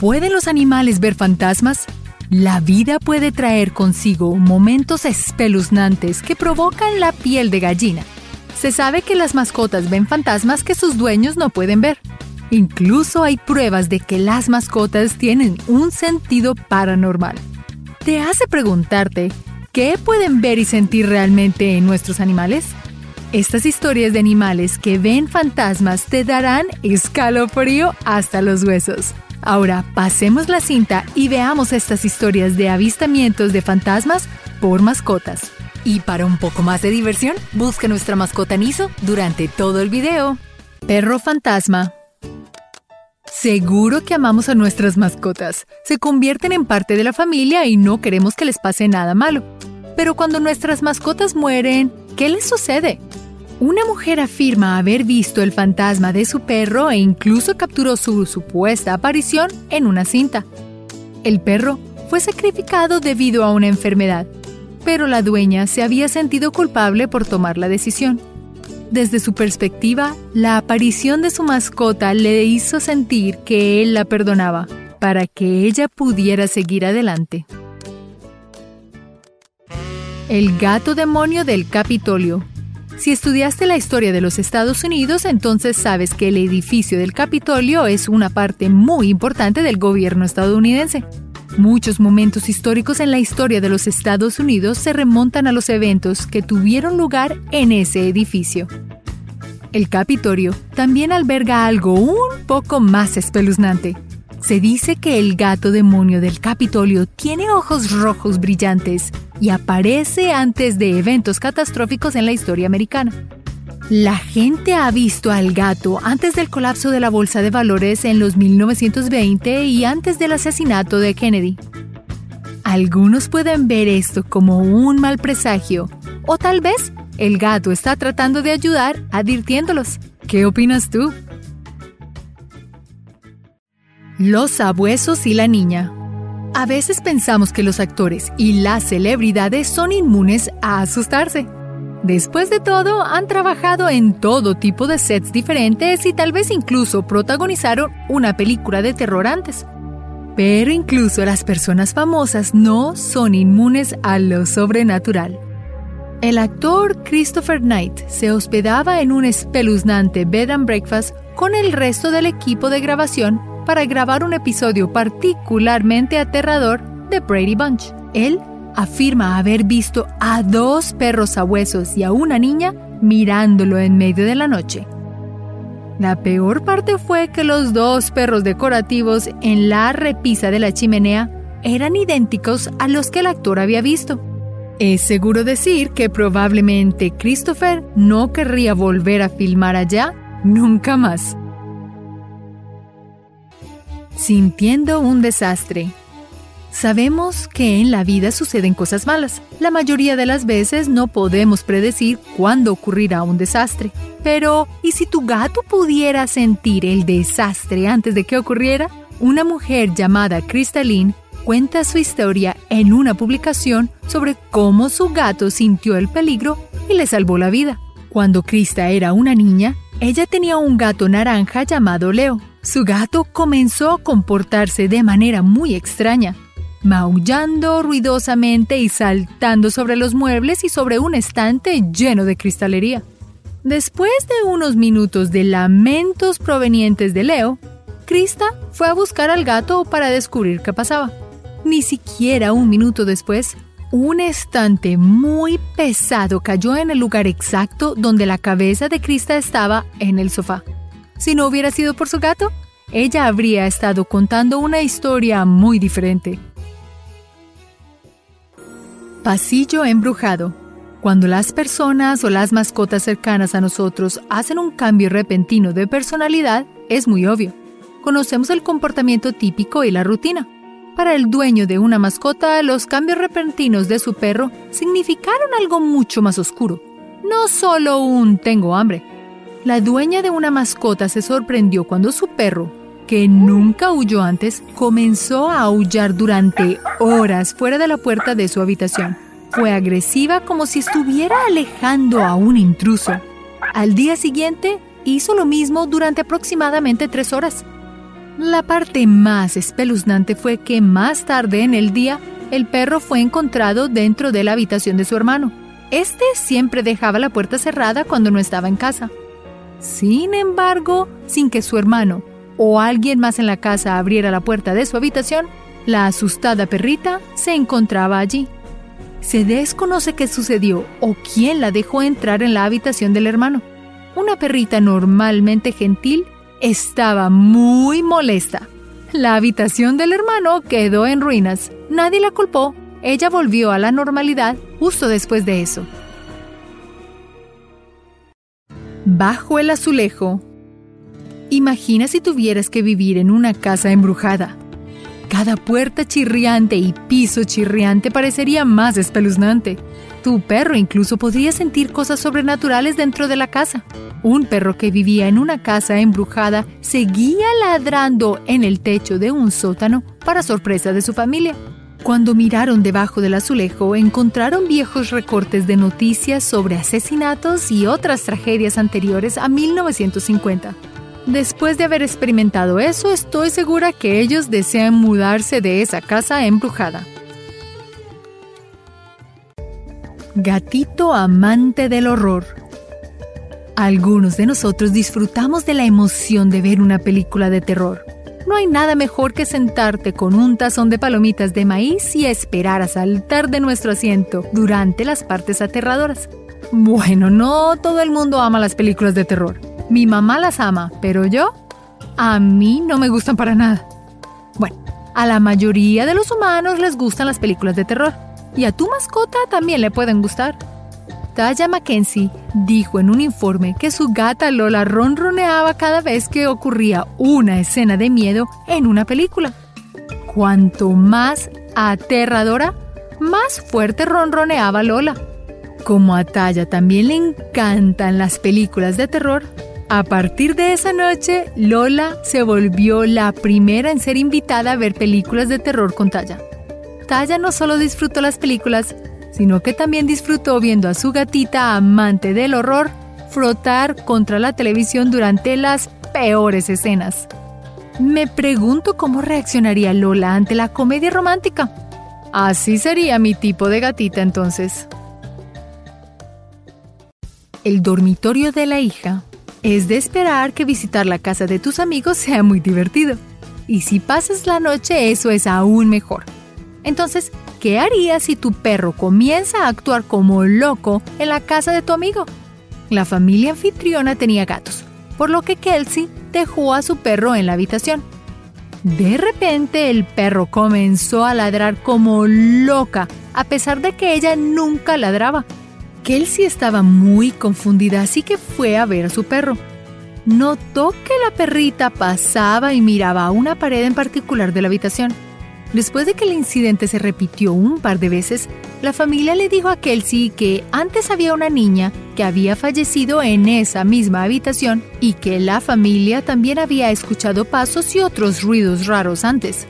¿Pueden los animales ver fantasmas? La vida puede traer consigo momentos espeluznantes que provocan la piel de gallina. Se sabe que las mascotas ven fantasmas que sus dueños no pueden ver. Incluso hay pruebas de que las mascotas tienen un sentido paranormal. ¿Te hace preguntarte qué pueden ver y sentir realmente en nuestros animales? Estas historias de animales que ven fantasmas te darán escalofrío hasta los huesos. Ahora pasemos la cinta y veamos estas historias de avistamientos de fantasmas por mascotas. Y para un poco más de diversión, busca nuestra mascota Niso durante todo el video. Perro fantasma. Seguro que amamos a nuestras mascotas. Se convierten en parte de la familia y no queremos que les pase nada malo. Pero cuando nuestras mascotas mueren, ¿qué les sucede? Una mujer afirma haber visto el fantasma de su perro e incluso capturó su supuesta aparición en una cinta. El perro fue sacrificado debido a una enfermedad, pero la dueña se había sentido culpable por tomar la decisión. Desde su perspectiva, la aparición de su mascota le hizo sentir que él la perdonaba para que ella pudiera seguir adelante. El gato demonio del Capitolio si estudiaste la historia de los Estados Unidos, entonces sabes que el edificio del Capitolio es una parte muy importante del gobierno estadounidense. Muchos momentos históricos en la historia de los Estados Unidos se remontan a los eventos que tuvieron lugar en ese edificio. El Capitolio también alberga algo un poco más espeluznante. Se dice que el gato demonio del Capitolio tiene ojos rojos brillantes y aparece antes de eventos catastróficos en la historia americana. La gente ha visto al gato antes del colapso de la bolsa de valores en los 1920 y antes del asesinato de Kennedy. Algunos pueden ver esto como un mal presagio, o tal vez el gato está tratando de ayudar advirtiéndolos. ¿Qué opinas tú? Los sabuesos y la niña. A veces pensamos que los actores y las celebridades son inmunes a asustarse. Después de todo, han trabajado en todo tipo de sets diferentes y tal vez incluso protagonizaron una película de terror antes. Pero incluso las personas famosas no son inmunes a lo sobrenatural. El actor Christopher Knight se hospedaba en un espeluznante bed and breakfast con el resto del equipo de grabación para grabar un episodio particularmente aterrador de Brady Bunch. Él afirma haber visto a dos perros sabuesos y a una niña mirándolo en medio de la noche. La peor parte fue que los dos perros decorativos en la repisa de la chimenea eran idénticos a los que el actor había visto. Es seguro decir que probablemente Christopher no querría volver a filmar allá nunca más sintiendo un desastre. Sabemos que en la vida suceden cosas malas. La mayoría de las veces no podemos predecir cuándo ocurrirá un desastre. Pero, ¿y si tu gato pudiera sentir el desastre antes de que ocurriera? Una mujer llamada Crystalline cuenta su historia en una publicación sobre cómo su gato sintió el peligro y le salvó la vida. Cuando Krista era una niña, ella tenía un gato naranja llamado Leo. Su gato comenzó a comportarse de manera muy extraña, maullando ruidosamente y saltando sobre los muebles y sobre un estante lleno de cristalería. Después de unos minutos de lamentos provenientes de Leo, Krista fue a buscar al gato para descubrir qué pasaba. Ni siquiera un minuto después, un estante muy pesado cayó en el lugar exacto donde la cabeza de Krista estaba en el sofá. Si no hubiera sido por su gato, ella habría estado contando una historia muy diferente. Pasillo embrujado. Cuando las personas o las mascotas cercanas a nosotros hacen un cambio repentino de personalidad, es muy obvio. Conocemos el comportamiento típico y la rutina. Para el dueño de una mascota, los cambios repentinos de su perro significaron algo mucho más oscuro. No solo un tengo hambre, la dueña de una mascota se sorprendió cuando su perro, que nunca huyó antes, comenzó a aullar durante horas fuera de la puerta de su habitación. Fue agresiva como si estuviera alejando a un intruso. Al día siguiente, hizo lo mismo durante aproximadamente tres horas. La parte más espeluznante fue que más tarde en el día el perro fue encontrado dentro de la habitación de su hermano. Este siempre dejaba la puerta cerrada cuando no estaba en casa. Sin embargo, sin que su hermano o alguien más en la casa abriera la puerta de su habitación, la asustada perrita se encontraba allí. Se desconoce qué sucedió o quién la dejó entrar en la habitación del hermano. Una perrita normalmente gentil estaba muy molesta. La habitación del hermano quedó en ruinas. Nadie la culpó. Ella volvió a la normalidad justo después de eso. Bajo el azulejo. Imagina si tuvieras que vivir en una casa embrujada. Cada puerta chirriante y piso chirriante parecería más espeluznante. Tu perro incluso podría sentir cosas sobrenaturales dentro de la casa. Un perro que vivía en una casa embrujada seguía ladrando en el techo de un sótano para sorpresa de su familia. Cuando miraron debajo del azulejo, encontraron viejos recortes de noticias sobre asesinatos y otras tragedias anteriores a 1950. Después de haber experimentado eso, estoy segura que ellos desean mudarse de esa casa embrujada. Gatito amante del horror. Algunos de nosotros disfrutamos de la emoción de ver una película de terror. No hay nada mejor que sentarte con un tazón de palomitas de maíz y esperar a saltar de nuestro asiento durante las partes aterradoras. Bueno, no todo el mundo ama las películas de terror. Mi mamá las ama, pero yo, a mí no me gustan para nada. Bueno, a la mayoría de los humanos les gustan las películas de terror. Y a tu mascota también le pueden gustar. Taya Mackenzie dijo en un informe que su gata Lola ronroneaba cada vez que ocurría una escena de miedo en una película. Cuanto más aterradora, más fuerte ronroneaba Lola. Como a Taya también le encantan las películas de terror, a partir de esa noche, Lola se volvió la primera en ser invitada a ver películas de terror con Taya. Taya no solo disfrutó las películas, sino que también disfrutó viendo a su gatita amante del horror frotar contra la televisión durante las peores escenas. Me pregunto cómo reaccionaría Lola ante la comedia romántica. Así sería mi tipo de gatita entonces. El dormitorio de la hija. Es de esperar que visitar la casa de tus amigos sea muy divertido. Y si pasas la noche, eso es aún mejor. Entonces, ¿qué harías si tu perro comienza a actuar como loco en la casa de tu amigo? La familia anfitriona tenía gatos, por lo que Kelsey dejó a su perro en la habitación. De repente el perro comenzó a ladrar como loca, a pesar de que ella nunca ladraba. Kelsey estaba muy confundida, así que fue a ver a su perro. Notó que la perrita pasaba y miraba a una pared en particular de la habitación. Después de que el incidente se repitió un par de veces, la familia le dijo a Kelsey que antes había una niña que había fallecido en esa misma habitación y que la familia también había escuchado pasos y otros ruidos raros antes.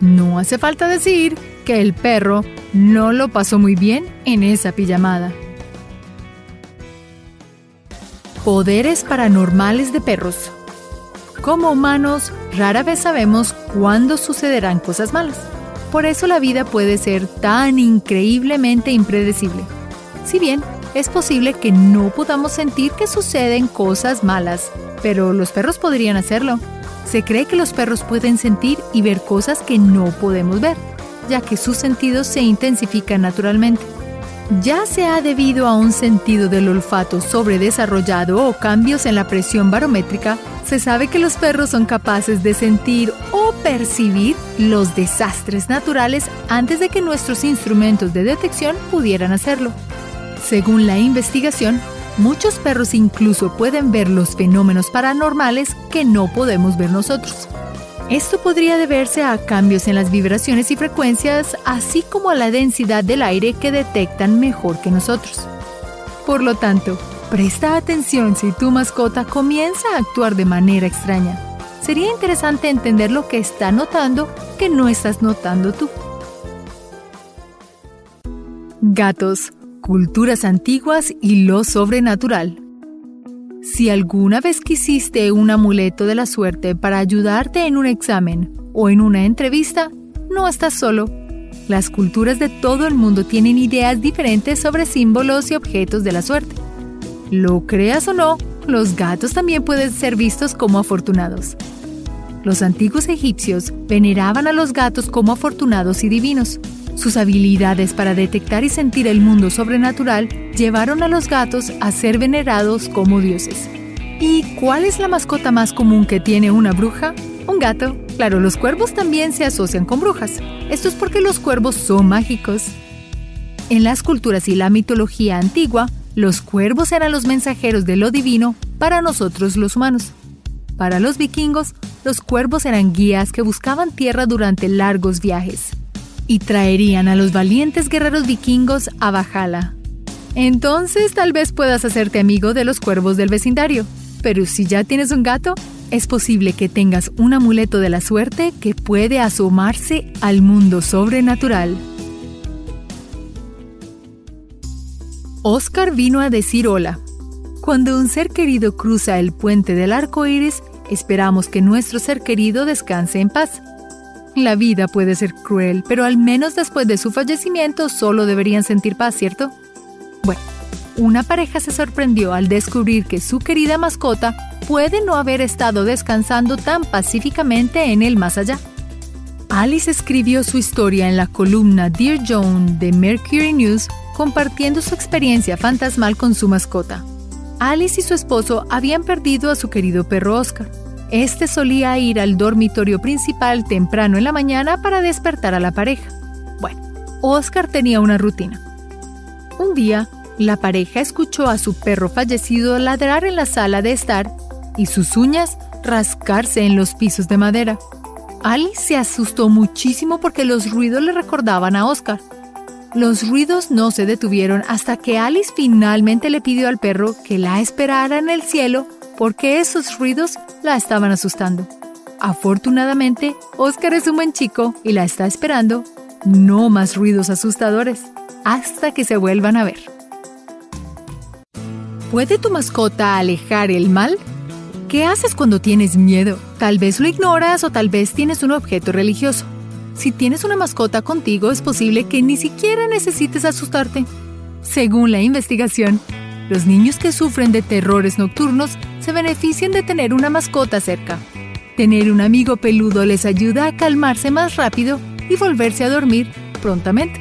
No hace falta decir que el perro no lo pasó muy bien en esa pijamada. Poderes paranormales de perros. Como humanos, rara vez sabemos cuándo sucederán cosas malas. Por eso la vida puede ser tan increíblemente impredecible. Si bien es posible que no podamos sentir que suceden cosas malas, pero los perros podrían hacerlo. Se cree que los perros pueden sentir y ver cosas que no podemos ver, ya que sus sentidos se intensifican naturalmente ya sea debido a un sentido del olfato sobredesarrollado o cambios en la presión barométrica, se sabe que los perros son capaces de sentir o percibir los desastres naturales antes de que nuestros instrumentos de detección pudieran hacerlo. Según la investigación, muchos perros incluso pueden ver los fenómenos paranormales que no podemos ver nosotros. Esto podría deberse a cambios en las vibraciones y frecuencias, así como a la densidad del aire que detectan mejor que nosotros. Por lo tanto, presta atención si tu mascota comienza a actuar de manera extraña. Sería interesante entender lo que está notando que no estás notando tú. Gatos, culturas antiguas y lo sobrenatural. Si alguna vez quisiste un amuleto de la suerte para ayudarte en un examen o en una entrevista, no estás solo. Las culturas de todo el mundo tienen ideas diferentes sobre símbolos y objetos de la suerte. Lo creas o no, los gatos también pueden ser vistos como afortunados. Los antiguos egipcios veneraban a los gatos como afortunados y divinos. Sus habilidades para detectar y sentir el mundo sobrenatural llevaron a los gatos a ser venerados como dioses. ¿Y cuál es la mascota más común que tiene una bruja? Un gato. Claro, los cuervos también se asocian con brujas. Esto es porque los cuervos son mágicos. En las culturas y la mitología antigua, los cuervos eran los mensajeros de lo divino para nosotros los humanos. Para los vikingos, los cuervos eran guías que buscaban tierra durante largos viajes y traerían a los valientes guerreros vikingos a Bajala. Entonces tal vez puedas hacerte amigo de los cuervos del vecindario, pero si ya tienes un gato, es posible que tengas un amuleto de la suerte que puede asomarse al mundo sobrenatural. Oscar vino a decir hola. Cuando un ser querido cruza el puente del arco iris, esperamos que nuestro ser querido descanse en paz. La vida puede ser cruel, pero al menos después de su fallecimiento solo deberían sentir paz, ¿cierto? Bueno, una pareja se sorprendió al descubrir que su querida mascota puede no haber estado descansando tan pacíficamente en el más allá. Alice escribió su historia en la columna Dear Joan de Mercury News compartiendo su experiencia fantasmal con su mascota. Alice y su esposo habían perdido a su querido perro Oscar. Este solía ir al dormitorio principal temprano en la mañana para despertar a la pareja. Bueno, Oscar tenía una rutina. Un día, la pareja escuchó a su perro fallecido ladrar en la sala de estar y sus uñas rascarse en los pisos de madera. Alice se asustó muchísimo porque los ruidos le recordaban a Oscar. Los ruidos no se detuvieron hasta que Alice finalmente le pidió al perro que la esperara en el cielo porque esos ruidos la estaban asustando. Afortunadamente, Oscar es un buen chico y la está esperando. No más ruidos asustadores hasta que se vuelvan a ver. ¿Puede tu mascota alejar el mal? ¿Qué haces cuando tienes miedo? Tal vez lo ignoras o tal vez tienes un objeto religioso. Si tienes una mascota contigo, es posible que ni siquiera necesites asustarte. Según la investigación, los niños que sufren de terrores nocturnos se benefician de tener una mascota cerca. Tener un amigo peludo les ayuda a calmarse más rápido y volverse a dormir prontamente.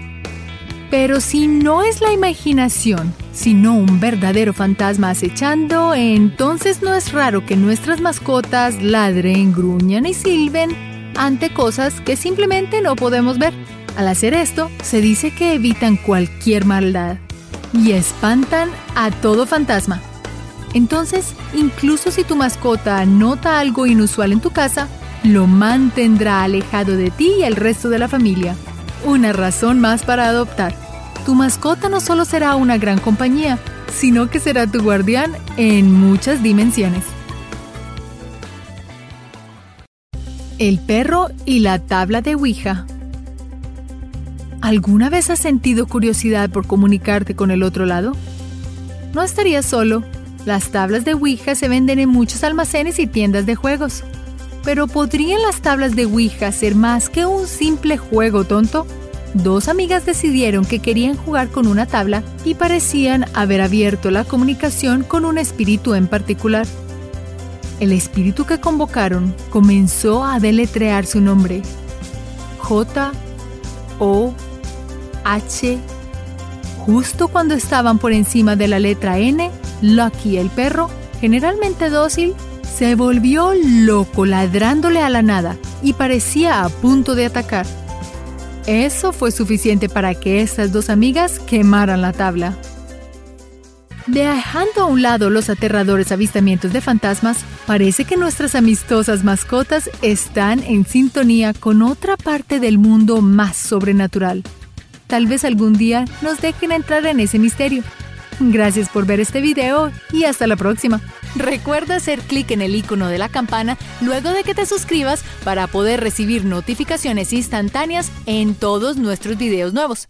Pero si no es la imaginación, sino un verdadero fantasma acechando, entonces no es raro que nuestras mascotas ladren, gruñan y silben ante cosas que simplemente no podemos ver. Al hacer esto, se dice que evitan cualquier maldad y espantan a todo fantasma. Entonces, incluso si tu mascota nota algo inusual en tu casa, lo mantendrá alejado de ti y el resto de la familia. Una razón más para adoptar. Tu mascota no solo será una gran compañía, sino que será tu guardián en muchas dimensiones. El perro y la tabla de Ouija. ¿Alguna vez has sentido curiosidad por comunicarte con el otro lado? No estarías solo. Las tablas de Ouija se venden en muchos almacenes y tiendas de juegos. Pero ¿podrían las tablas de Ouija ser más que un simple juego tonto? Dos amigas decidieron que querían jugar con una tabla y parecían haber abierto la comunicación con un espíritu en particular. El espíritu que convocaron comenzó a deletrear su nombre. J, O, H. Justo cuando estaban por encima de la letra N, Lucky el perro, generalmente dócil, se volvió loco ladrándole a la nada y parecía a punto de atacar. Eso fue suficiente para que estas dos amigas quemaran la tabla. Dejando a un lado los aterradores avistamientos de fantasmas, parece que nuestras amistosas mascotas están en sintonía con otra parte del mundo más sobrenatural. Tal vez algún día nos dejen entrar en ese misterio. Gracias por ver este video y hasta la próxima. Recuerda hacer clic en el icono de la campana luego de que te suscribas para poder recibir notificaciones instantáneas en todos nuestros videos nuevos.